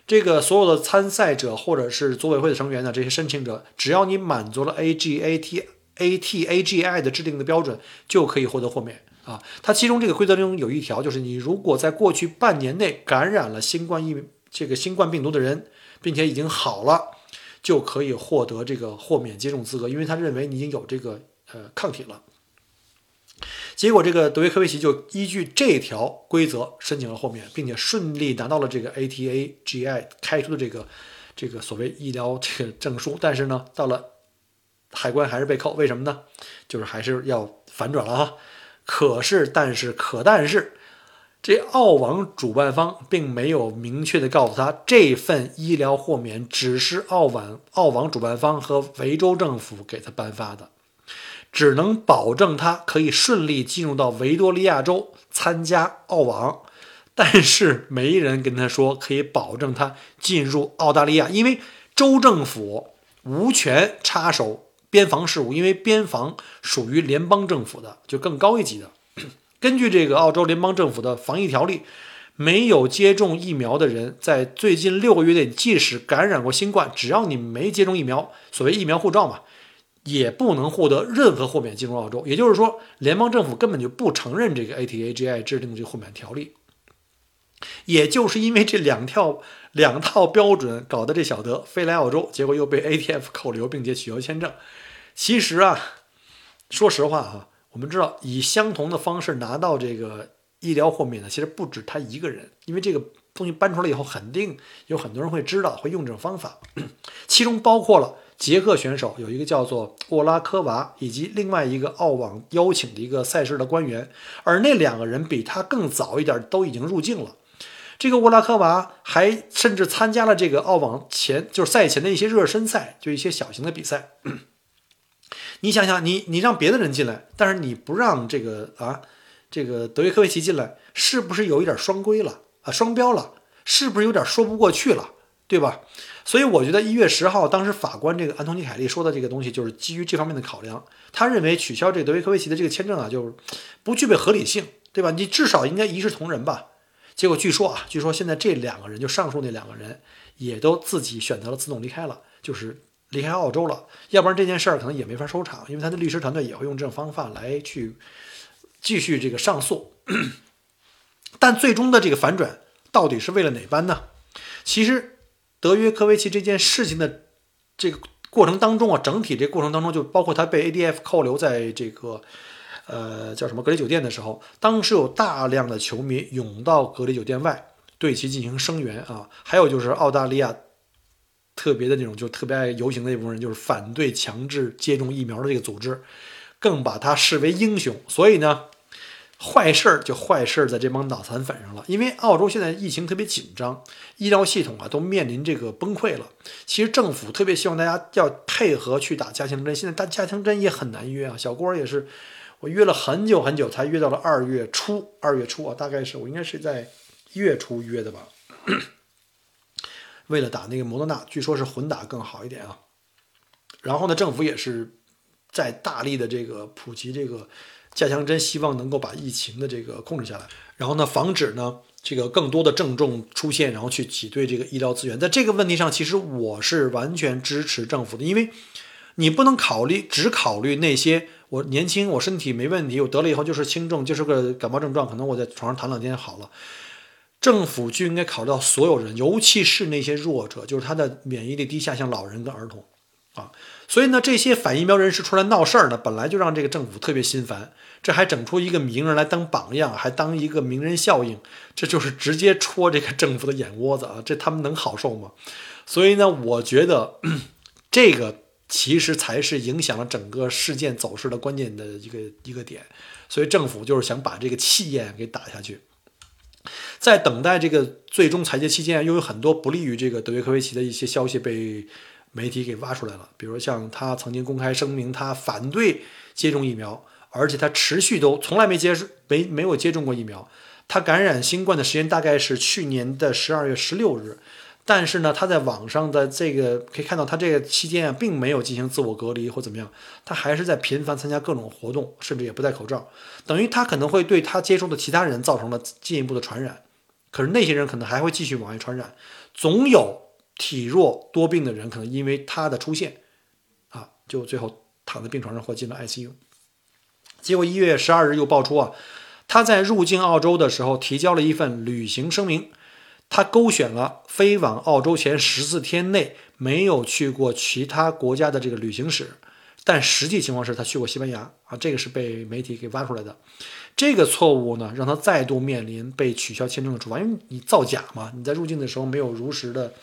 这个所有的参赛者或者是组委会的成员呢，这些申请者，只要你满足了 AGAT ATAGI 的制定的标准，就可以获得豁免啊。它其中这个规则中有一条，就是你如果在过去半年内感染了新冠疫这个新冠病毒的人，并且已经好了，就可以获得这个豁免接种资格，因为他认为你已经有这个呃抗体了。结果，这个德约科维奇就依据这条规则申请了豁免，并且顺利拿到了这个 ATAGI 开出的这个这个所谓医疗这个证书。但是呢，到了海关还是被扣，为什么呢？就是还是要反转了哈。可是，但是，可但是，这澳网主办方并没有明确的告诉他，这份医疗豁免只是澳网澳网主办方和维州政府给他颁发的。只能保证他可以顺利进入到维多利亚州参加澳网，但是没人跟他说可以保证他进入澳大利亚，因为州政府无权插手边防事务，因为边防属于联邦政府的，就更高一级的。根据这个澳洲联邦政府的防疫条例，没有接种疫苗的人在最近六个月内，即使感染过新冠，只要你没接种疫苗，所谓疫苗护照嘛。也不能获得任何豁免进入澳洲，也就是说，联邦政府根本就不承认这个 ATAGI 制定的这个豁免条例。也就是因为这两条两套标准，搞得这小德飞来澳洲，结果又被 ATF 扣留，并且取消签证。其实啊，说实话哈，我们知道以相同的方式拿到这个医疗豁免的，其实不止他一个人，因为这个东西搬出来以后，肯定有很多人会知道，会用这种方法，其中包括了。捷克选手有一个叫做沃拉科娃，以及另外一个澳网邀请的一个赛事的官员，而那两个人比他更早一点，都已经入境了。这个沃拉科娃还甚至参加了这个澳网前就是赛前的一些热身赛，就一些小型的比赛。你想想，你你让别的人进来，但是你不让这个啊这个德约科维奇进来，是不是有一点双规了啊？双标了，是不是有点说不过去了？对吧？所以我觉得一月十号，当时法官这个安东尼凯利说的这个东西，就是基于这方面的考量。他认为取消这个德维科维奇的这个签证啊，就是不具备合理性，对吧？你至少应该一视同仁吧？结果据说啊，据说现在这两个人，就上述那两个人，也都自己选择了自动离开了，就是离开澳洲了。要不然这件事儿可能也没法收场，因为他的律师团队也会用这种方法来去继续这个上诉。但最终的这个反转到底是为了哪般呢？其实。德约科维奇这件事情的这个过程当中啊，整体这过程当中就包括他被 ADF 扣留在这个呃叫什么隔离酒店的时候，当时有大量的球迷涌到隔离酒店外对其进行声援啊，还有就是澳大利亚特别的那种就特别爱游行的一部分人，就是反对强制接种疫苗的这个组织，更把他视为英雄，所以呢。坏事儿就坏事儿在这帮脑残粉上了，因为澳洲现在疫情特别紧张，医疗系统啊都面临这个崩溃了。其实政府特别希望大家要配合去打加强针，现在打加强针也很难约啊。小郭也是，我约了很久很久才约到了二月初，二月初啊，大概是我应该是在一月初约的吧。为了打那个摩德纳，据说是混打更好一点啊。然后呢，政府也是在大力的这个普及这个。加强针希望能够把疫情的这个控制下来，然后呢，防止呢这个更多的症状出现，然后去挤兑这个医疗资源。在这个问题上，其实我是完全支持政府的，因为你不能考虑只考虑那些我年轻，我身体没问题，我得了以后就是轻症，就是个感冒症状，可能我在床上躺两天好了。政府就应该考虑到所有人，尤其是那些弱者，就是他的免疫力低下，像老人跟儿童啊。所以呢，这些反疫苗人士出来闹事儿呢，本来就让这个政府特别心烦。这还整出一个名人来当榜样，还当一个名人效应，这就是直接戳这个政府的眼窝子啊！这他们能好受吗？所以呢，我觉得 这个其实才是影响了整个事件走势的关键的一个一个点。所以政府就是想把这个气焰给打下去。在等待这个最终裁决期间，又有很多不利于这个德约科维奇的一些消息被。媒体给挖出来了，比如像他曾经公开声明，他反对接种疫苗，而且他持续都从来没接没没有接种过疫苗。他感染新冠的时间大概是去年的十二月十六日，但是呢，他在网上的这个可以看到，他这个期间啊，并没有进行自我隔离或怎么样，他还是在频繁参加各种活动，甚至也不戴口罩，等于他可能会对他接触的其他人造成了进一步的传染。可是那些人可能还会继续往外传染，总有体弱多病的人可能因为他的出现，啊，就最后躺在病床上或进了 ICU。结果一月十二日又爆出啊，他在入境澳洲的时候提交了一份旅行声明。他勾选了飞往澳洲前十四天内没有去过其他国家的这个旅行史，但实际情况是他去过西班牙啊，这个是被媒体给挖出来的。这个错误呢，让他再度面临被取消签证的处罚，因为你造假嘛，你在入境的时候没有如实的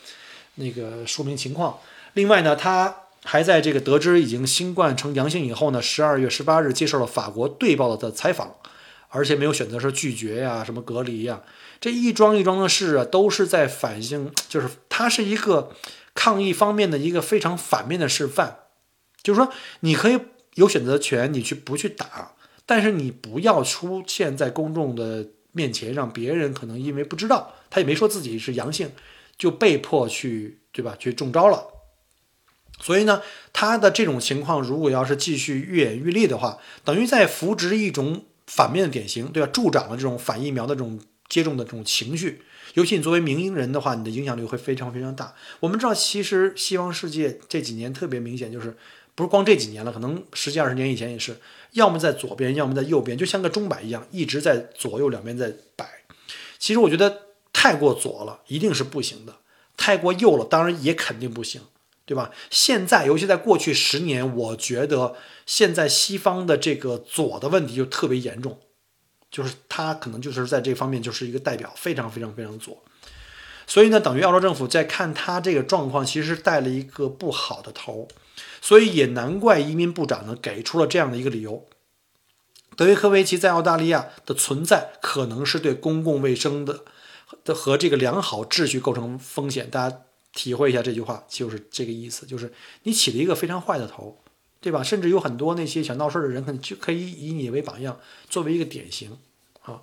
那个说明情况。另外呢，他还在这个得知已经新冠呈阳性以后呢，十二月十八日接受了法国队报的采访，而且没有选择说拒绝呀、什么隔离呀。这一桩一桩的事啊，都是在反映，就是他是一个抗疫方面的一个非常反面的示范。就是说，你可以有选择权，你去不去打，但是你不要出现在公众的面前，让别人可能因为不知道，他也没说自己是阳性，就被迫去，对吧？去中招了。所以呢，他的这种情况如果要是继续愈演愈烈的话，等于在扶植一种反面的典型，对吧？助长了这种反疫苗的这种。接种的这种情绪，尤其你作为民营人的话，你的影响力会非常非常大。我们知道，其实西方世界这几年特别明显，就是不是光这几年了，可能十几二十年以前也是，要么在左边，要么在右边，就像个钟摆一样，一直在左右两边在摆。其实我觉得太过左了，一定是不行的；太过右了，当然也肯定不行，对吧？现在，尤其在过去十年，我觉得现在西方的这个左的问题就特别严重。就是他可能就是在这方面就是一个代表，非常非常非常左，所以呢，等于澳洲政府在看他这个状况，其实带了一个不好的头，所以也难怪移民部长呢给出了这样的一个理由：德约科维奇在澳大利亚的存在可能是对公共卫生的和这个良好秩序构成风险。大家体会一下这句话，就是这个意思，就是你起了一个非常坏的头。对吧？甚至有很多那些想闹事儿的人，可能就可以以你为榜样，作为一个典型啊。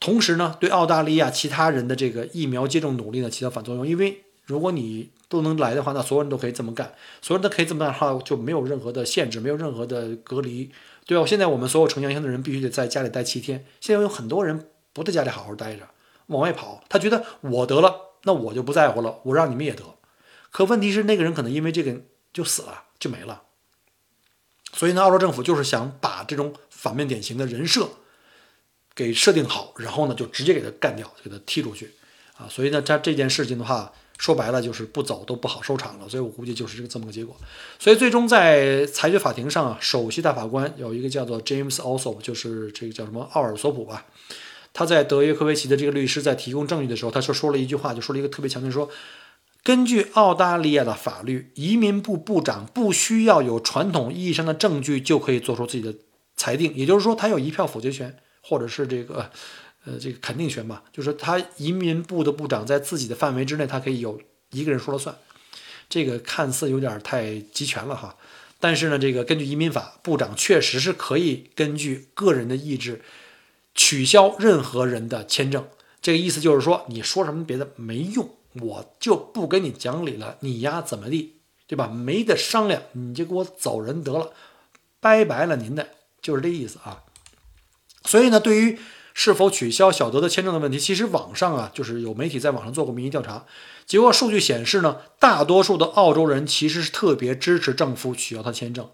同时呢，对澳大利亚其他人的这个疫苗接种努力呢起到反作用。因为如果你都能来的话，那所有人都可以这么干，所有人都可以这么干的话，就没有任何的限制，没有任何的隔离，对吧？现在我们所有呈阳性的人必须得在家里待七天。现在有很多人不在家里好好待着，往外跑，他觉得我得了，那我就不在乎了，我让你们也得。可问题是，那个人可能因为这个就死了，就没了。所以呢，澳洲政府就是想把这种反面典型的人设给设定好，然后呢，就直接给他干掉，给他踢出去啊。所以呢，他这件事情的话，说白了就是不走都不好收场了。所以我估计就是这个这么个结果。所以最终在裁决法庭上啊，首席大法官有一个叫做 James Alsop，就是这个叫什么奥尔索普吧。他在德约科维奇的这个律师在提供证据的时候，他说说了一句话，就说了一个特别强调说。根据澳大利亚的法律，移民部部长不需要有传统意义上的证据就可以做出自己的裁定，也就是说，他有一票否决权，或者是这个，呃，这个肯定权吧。就是他移民部的部长在自己的范围之内，他可以有一个人说了算。这个看似有点太集权了哈，但是呢，这个根据移民法，部长确实是可以根据个人的意志取消任何人的签证。这个意思就是说，你说什么别的没用。我就不跟你讲理了，你丫怎么地，对吧？没得商量，你就给我走人得了，拜拜了您的，就是这意思啊。所以呢，对于是否取消小德的签证的问题，其实网上啊，就是有媒体在网上做过民意调查，结果数据显示呢，大多数的澳洲人其实是特别支持政府取消他签证，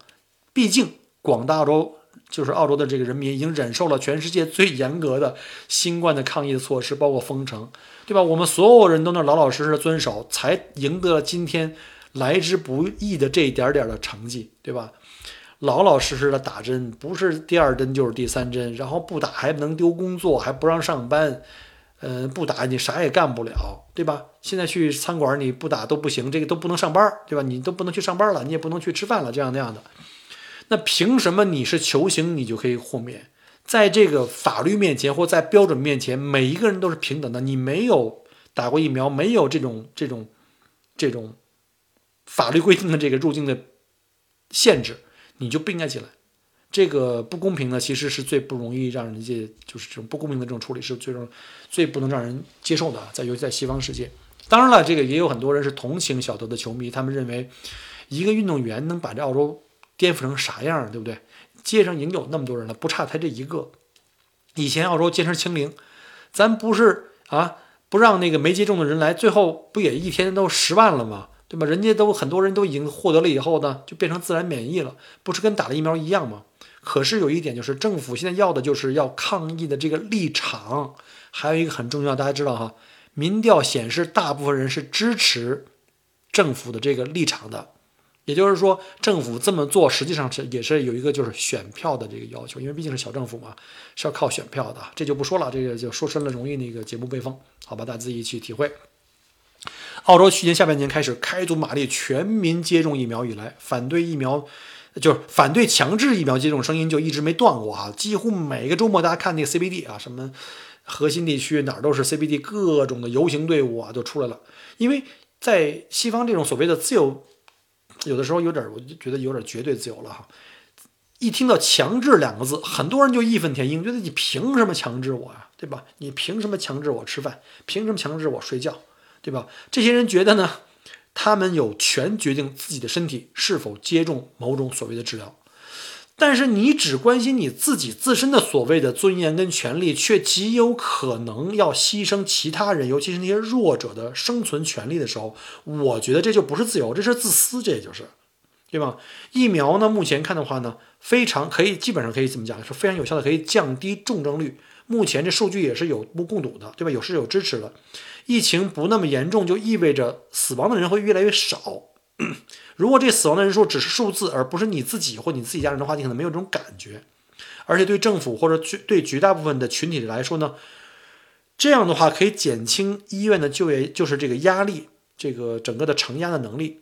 毕竟广大澳洲。就是澳洲的这个人民已经忍受了全世界最严格的新冠的抗疫的措施，包括封城，对吧？我们所有人都能老老实实的遵守，才赢得了今天来之不易的这一点点的成绩，对吧？老老实实的打针，不是第二针就是第三针，然后不打还能丢工作，还不让上班，嗯，不打你啥也干不了，对吧？现在去餐馆你不打都不行，这个都不能上班，对吧？你都不能去上班了，你也不能去吃饭了，这样那样的。那凭什么你是球星，你就可以豁免？在这个法律面前，或在标准面前，每一个人都是平等的。你没有打过疫苗，没有这种这种这种法律规定的这个入境的限制，你就不应该进来。这个不公平呢，其实是最不容易让人家就是这种不公平的这种处理是最最不能让人接受的，在尤其在西方世界。当然了，这个也有很多人是同情小德的球迷，他们认为一个运动员能把这澳洲颠覆成啥样，对不对？街上已经有那么多人了，不差他这一个。以前澳洲坚持清零，咱不是啊，不让那个没接种的人来，最后不也一天都十万了吗？对吧？人家都很多人都已经获得了以后呢，就变成自然免疫了，不是跟打了疫苗一样吗？可是有一点就是，政府现在要的就是要抗疫的这个立场，还有一个很重要，大家知道哈，民调显示大部分人是支持政府的这个立场的。也就是说，政府这么做实际上是也是有一个就是选票的这个要求，因为毕竟是小政府嘛，是要靠选票的。这就不说了，这个就说深了容易那个节目被封，好吧，大家自己去体会。澳洲去年下半年开始开足马力全民接种疫苗以来，反对疫苗就是反对强制疫苗接种声音就一直没断过啊！几乎每个周末大家看那个 CBD 啊，什么核心地区哪儿都是 CBD，各种的游行队伍啊都出来了，因为在西方这种所谓的自由。有的时候有点，我就觉得有点绝对自由了哈。一听到“强制”两个字，很多人就义愤填膺，觉得你凭什么强制我呀？对吧？你凭什么强制我吃饭？凭什么强制我睡觉？对吧？这些人觉得呢，他们有权决定自己的身体是否接种某种所谓的治疗。但是你只关心你自己自身的所谓的尊严跟权利，却极有可能要牺牲其他人，尤其是那些弱者的生存权利的时候，我觉得这就不是自由，这是自私，这也就是，对吧？疫苗呢，目前看的话呢，非常可以，基本上可以怎么讲，是非常有效的，可以降低重症率。目前这数据也是有目共睹的，对吧？有是有支持的。疫情不那么严重，就意味着死亡的人会越来越少。如果这死亡的人数只是数字，而不是你自己或你自己家人的话，你可能没有这种感觉。而且对政府或者对绝大部分的群体来说呢，这样的话可以减轻医院的就业，就是这个压力，这个整个的承压的能力。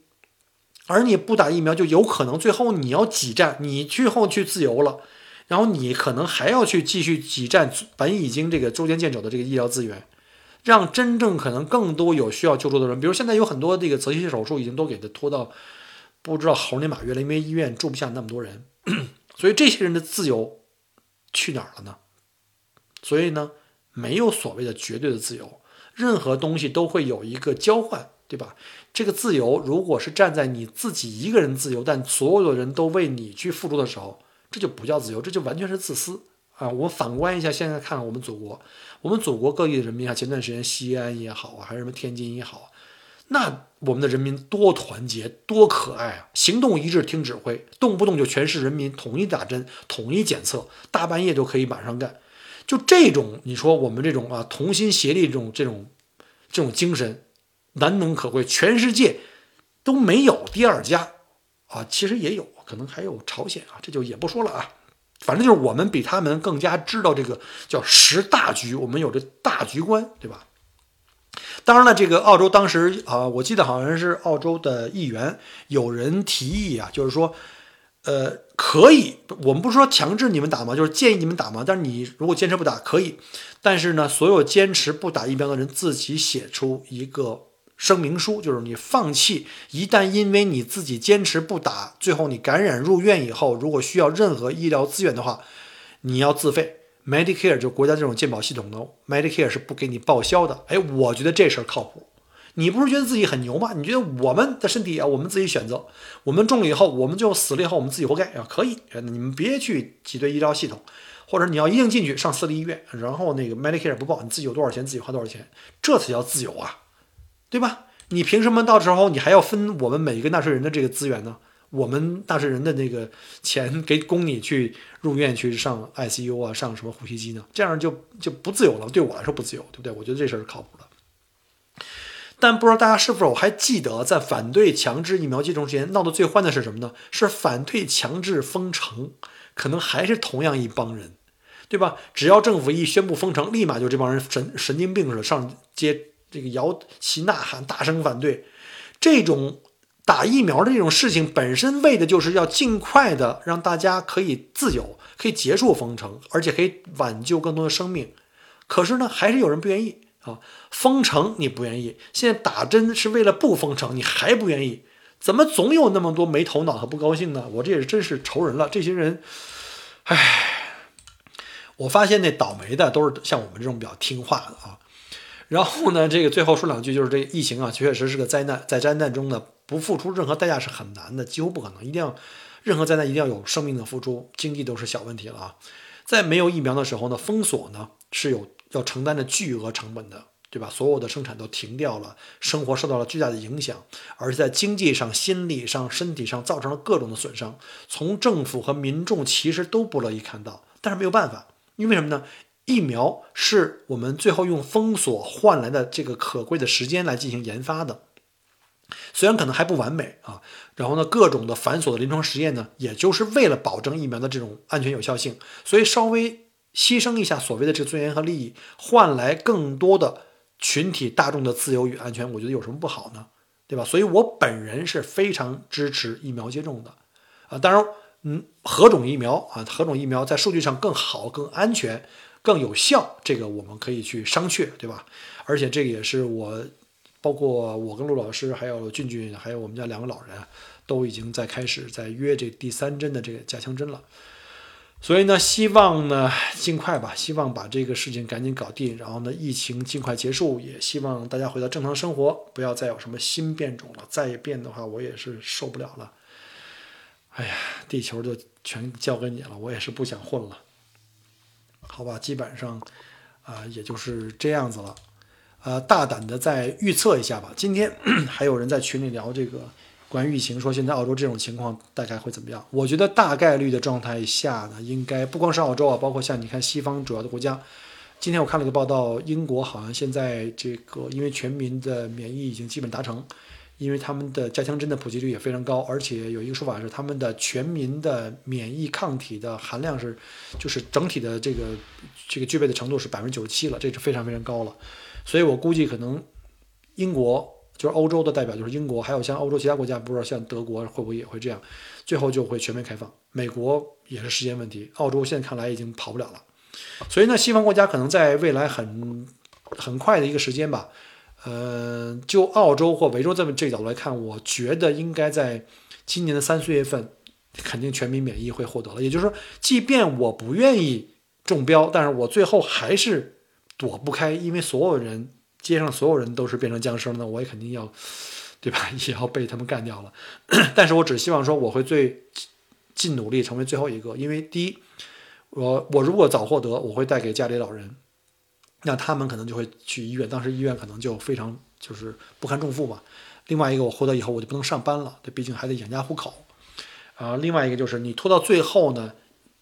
而你不打疫苗，就有可能最后你要挤占，你最后去自由了，然后你可能还要去继续挤占本已经这个捉襟见肘的这个医疗资源。让真正可能更多有需要救助的人，比如现在有很多这个择期手术已经都给他拖到不知道猴年马月了，因为医院住不下那么多人，所以这些人的自由去哪儿了呢？所以呢，没有所谓的绝对的自由，任何东西都会有一个交换，对吧？这个自由如果是站在你自己一个人自由，但所有的人都为你去付出的时候，这就不叫自由，这就完全是自私。啊，我反观一下，现在看看我们祖国，我们祖国各地的人民啊，前段时间西安也好啊，还是什么天津也好，那我们的人民多团结，多可爱啊！行动一致，听指挥，动不动就全市人民统一打针、统一检测，大半夜就可以马上干。就这种，你说我们这种啊，同心协力这种这种这种精神，难能可贵，全世界都没有第二家啊。其实也有可能还有朝鲜啊，这就也不说了啊。反正就是我们比他们更加知道这个叫识大局，我们有这大局观，对吧？当然了，这个澳洲当时啊，我记得好像是澳洲的议员有人提议啊，就是说，呃，可以，我们不是说强制你们打吗？就是建议你们打吗？但是你如果坚持不打，可以。但是呢，所有坚持不打疫苗的人自己写出一个。声明书就是你放弃，一旦因为你自己坚持不打，最后你感染入院以后，如果需要任何医疗资源的话，你要自费。Medicare 就国家这种健保系统呢，Medicare 是不给你报销的。哎，我觉得这事儿靠谱。你不是觉得自己很牛吗？你觉得我们的身体啊，我们自己选择，我们中了以后，我们就死了以后，我们自己活该啊？可以，你们别去挤兑医疗系统，或者你要一定进去上私立医院，然后那个 Medicare 不报，你自己有多少钱自己花多少钱，这才叫自由啊！对吧？你凭什么到时候你还要分我们每一个纳税人的这个资源呢？我们纳税人的那个钱给供你去入院去上 ICU 啊，上什么呼吸机呢？这样就就不自由了。对我来说不自由，对不对？我觉得这事儿是靠谱的。但不知道大家是否还记得，在反对强制疫苗接种之前闹得最欢的是什么呢？是反对强制封城，可能还是同样一帮人，对吧？只要政府一宣布封城，立马就这帮人神神经病似的上街。这个摇旗呐喊，大声反对这种打疫苗的这种事情本身，为的就是要尽快的让大家可以自由，可以结束封城，而且可以挽救更多的生命。可是呢，还是有人不愿意啊！封城你不愿意，现在打针是为了不封城，你还不愿意？怎么总有那么多没头脑和不高兴呢？我这也是真是愁人了。这些人，唉，我发现那倒霉的都是像我们这种比较听话的啊。然后呢，这个最后说两句，就是这疫情啊，确实是个灾难，在灾难中呢，不付出任何代价是很难的，几乎不可能。一定要任何灾难一定要有生命的付出，经济都是小问题了啊。在没有疫苗的时候呢，封锁呢是有要承担的巨额成本的。对吧？所有的生产都停掉了，生活受到了巨大的影响，而且在经济上、心理上、身体上造成了各种的损伤。从政府和民众其实都不乐意看到，但是没有办法，因为什么呢？疫苗是我们最后用封锁换来的这个可贵的时间来进行研发的，虽然可能还不完美啊。然后呢，各种的繁琐的临床实验呢，也就是为了保证疫苗的这种安全有效性，所以稍微牺牲一下所谓的这个尊严和利益，换来更多的。群体大众的自由与安全，我觉得有什么不好呢？对吧？所以我本人是非常支持疫苗接种的，啊，当然，嗯，何种疫苗啊，何种疫苗在数据上更好、更安全、更有效，这个我们可以去商榷，对吧？而且这个也是我，包括我跟陆老师，还有俊俊，还有我们家两个老人，都已经在开始在约这第三针的这个加强针了。所以呢，希望呢尽快吧，希望把这个事情赶紧搞定，然后呢，疫情尽快结束，也希望大家回到正常生活，不要再有什么新变种了。再变的话，我也是受不了了。哎呀，地球就全交给你了，我也是不想混了。好吧，基本上啊，也就是这样子了。呃，大胆的再预测一下吧。今天 还有人在群里聊这个。关于疫情，说现在澳洲这种情况大概会怎么样？我觉得大概率的状态下呢，应该不光是澳洲啊，包括像你看西方主要的国家。今天我看了一个报道，英国好像现在这个因为全民的免疫已经基本达成，因为他们的加强针的普及率也非常高，而且有一个说法是他们的全民的免疫抗体的含量是，就是整体的这个这个具备的程度是百分之九十七了，这是非常非常高了。所以我估计可能英国。就是欧洲的代表就是英国，还有像欧洲其他国家，不知道像德国会不会也会这样，最后就会全面开放。美国也是时间问题，澳洲现在看来已经跑不了了。所以呢，西方国家可能在未来很很快的一个时间吧，呃，就澳洲或维州这么这个角度来看，我觉得应该在今年的三四月份，肯定全民免疫会获得了。也就是说，即便我不愿意中标，但是我最后还是躲不开，因为所有人。街上所有人都是变成僵尸了，那我也肯定要，对吧？也要被他们干掉了。但是我只希望说，我会最尽努力成为最后一个。因为第一，我我如果早获得，我会带给家里老人，那他们可能就会去医院，当时医院可能就非常就是不堪重负嘛。另外一个，我获得以后我就不能上班了，这毕竟还得养家糊口。啊，另外一个就是你拖到最后呢，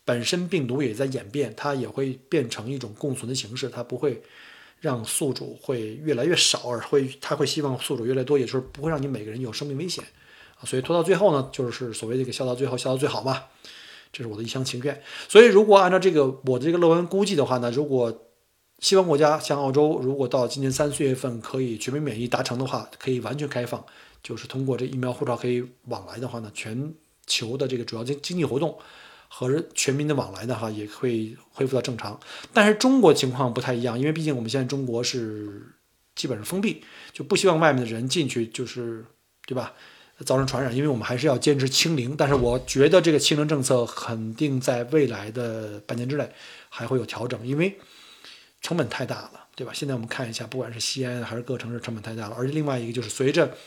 本身病毒也在演变，它也会变成一种共存的形式，它不会。让宿主会越来越少，而会它会希望宿主越来越多，也就是不会让你每个人有生命危险啊。所以拖到最后呢，就是所谓这个笑到最后，笑到最好嘛，这是我的一厢情愿。所以如果按照这个我的这个论文估计的话呢，如果西方国家像澳洲，如果到今年三四月份可以全民免疫达成的话，可以完全开放，就是通过这疫苗护照可以往来的话呢，全球的这个主要经经济活动。和全民的往来的话，也会恢复到正常。但是中国情况不太一样，因为毕竟我们现在中国是基本上封闭，就不希望外面的人进去，就是对吧？造成传染，因为我们还是要坚持清零。但是我觉得这个清零政策肯定在未来的半年之内还会有调整，因为成本太大了，对吧？现在我们看一下，不管是西安还是各城市，成本太大了。而且另外一个就是随着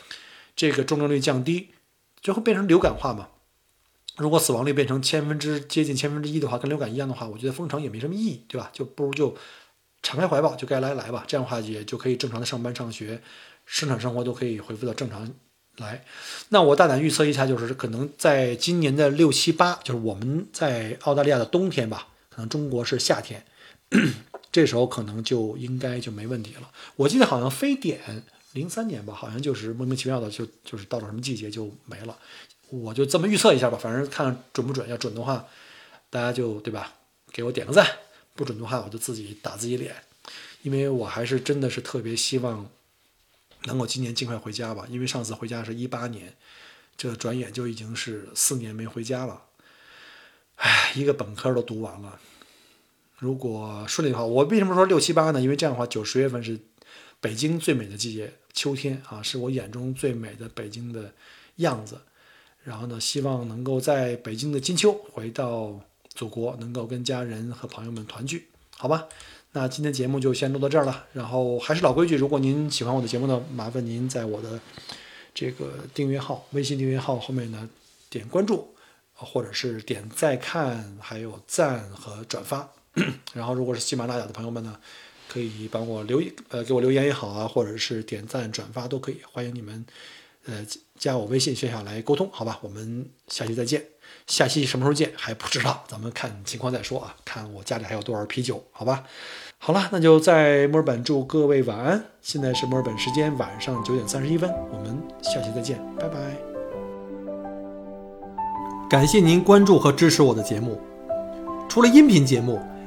这个重症率降低，就会变成流感化嘛。如果死亡率变成千分之接近千分之一的话，跟流感一样的话，我觉得封城也没什么意义，对吧？就不如就敞开怀抱，就该来来吧。这样的话也就可以正常的上班、上学、生产生活都可以恢复到正常来。那我大胆预测一下，就是可能在今年的六七八，就是我们在澳大利亚的冬天吧，可能中国是夏天，这时候可能就应该就没问题了。我记得好像非典零三年吧，好像就是莫名其妙的就就是到了什么季节就没了。我就这么预测一下吧，反正看准不准。要准的话，大家就对吧，给我点个赞；不准的话，我就自己打自己脸。因为我还是真的是特别希望能够今年尽快回家吧。因为上次回家是一八年，这转眼就已经是四年没回家了。唉，一个本科都读完了。如果顺利的话，我为什么说六七八呢？因为这样的话，九十月份是北京最美的季节，秋天啊，是我眼中最美的北京的样子。然后呢，希望能够在北京的金秋回到祖国，能够跟家人和朋友们团聚，好吧？那今天节目就先录到这儿了。然后还是老规矩，如果您喜欢我的节目呢，麻烦您在我的这个订阅号、微信订阅号后面呢点关注，或者是点再看，还有赞和转发。然后如果是喜马拉雅的朋友们呢，可以帮我留呃给我留言也好啊，或者是点赞转发都可以，欢迎你们呃加我微信线下来沟通，好吧？我们下期再见。下期什么时候见还不知道，咱们看情况再说啊，看我家里还有多少啤酒，好吧？好了，那就在墨尔本祝各位晚安。现在是墨尔本时间晚上九点三十一分，我们下期再见，拜拜。感谢您关注和支持我的节目，除了音频节目，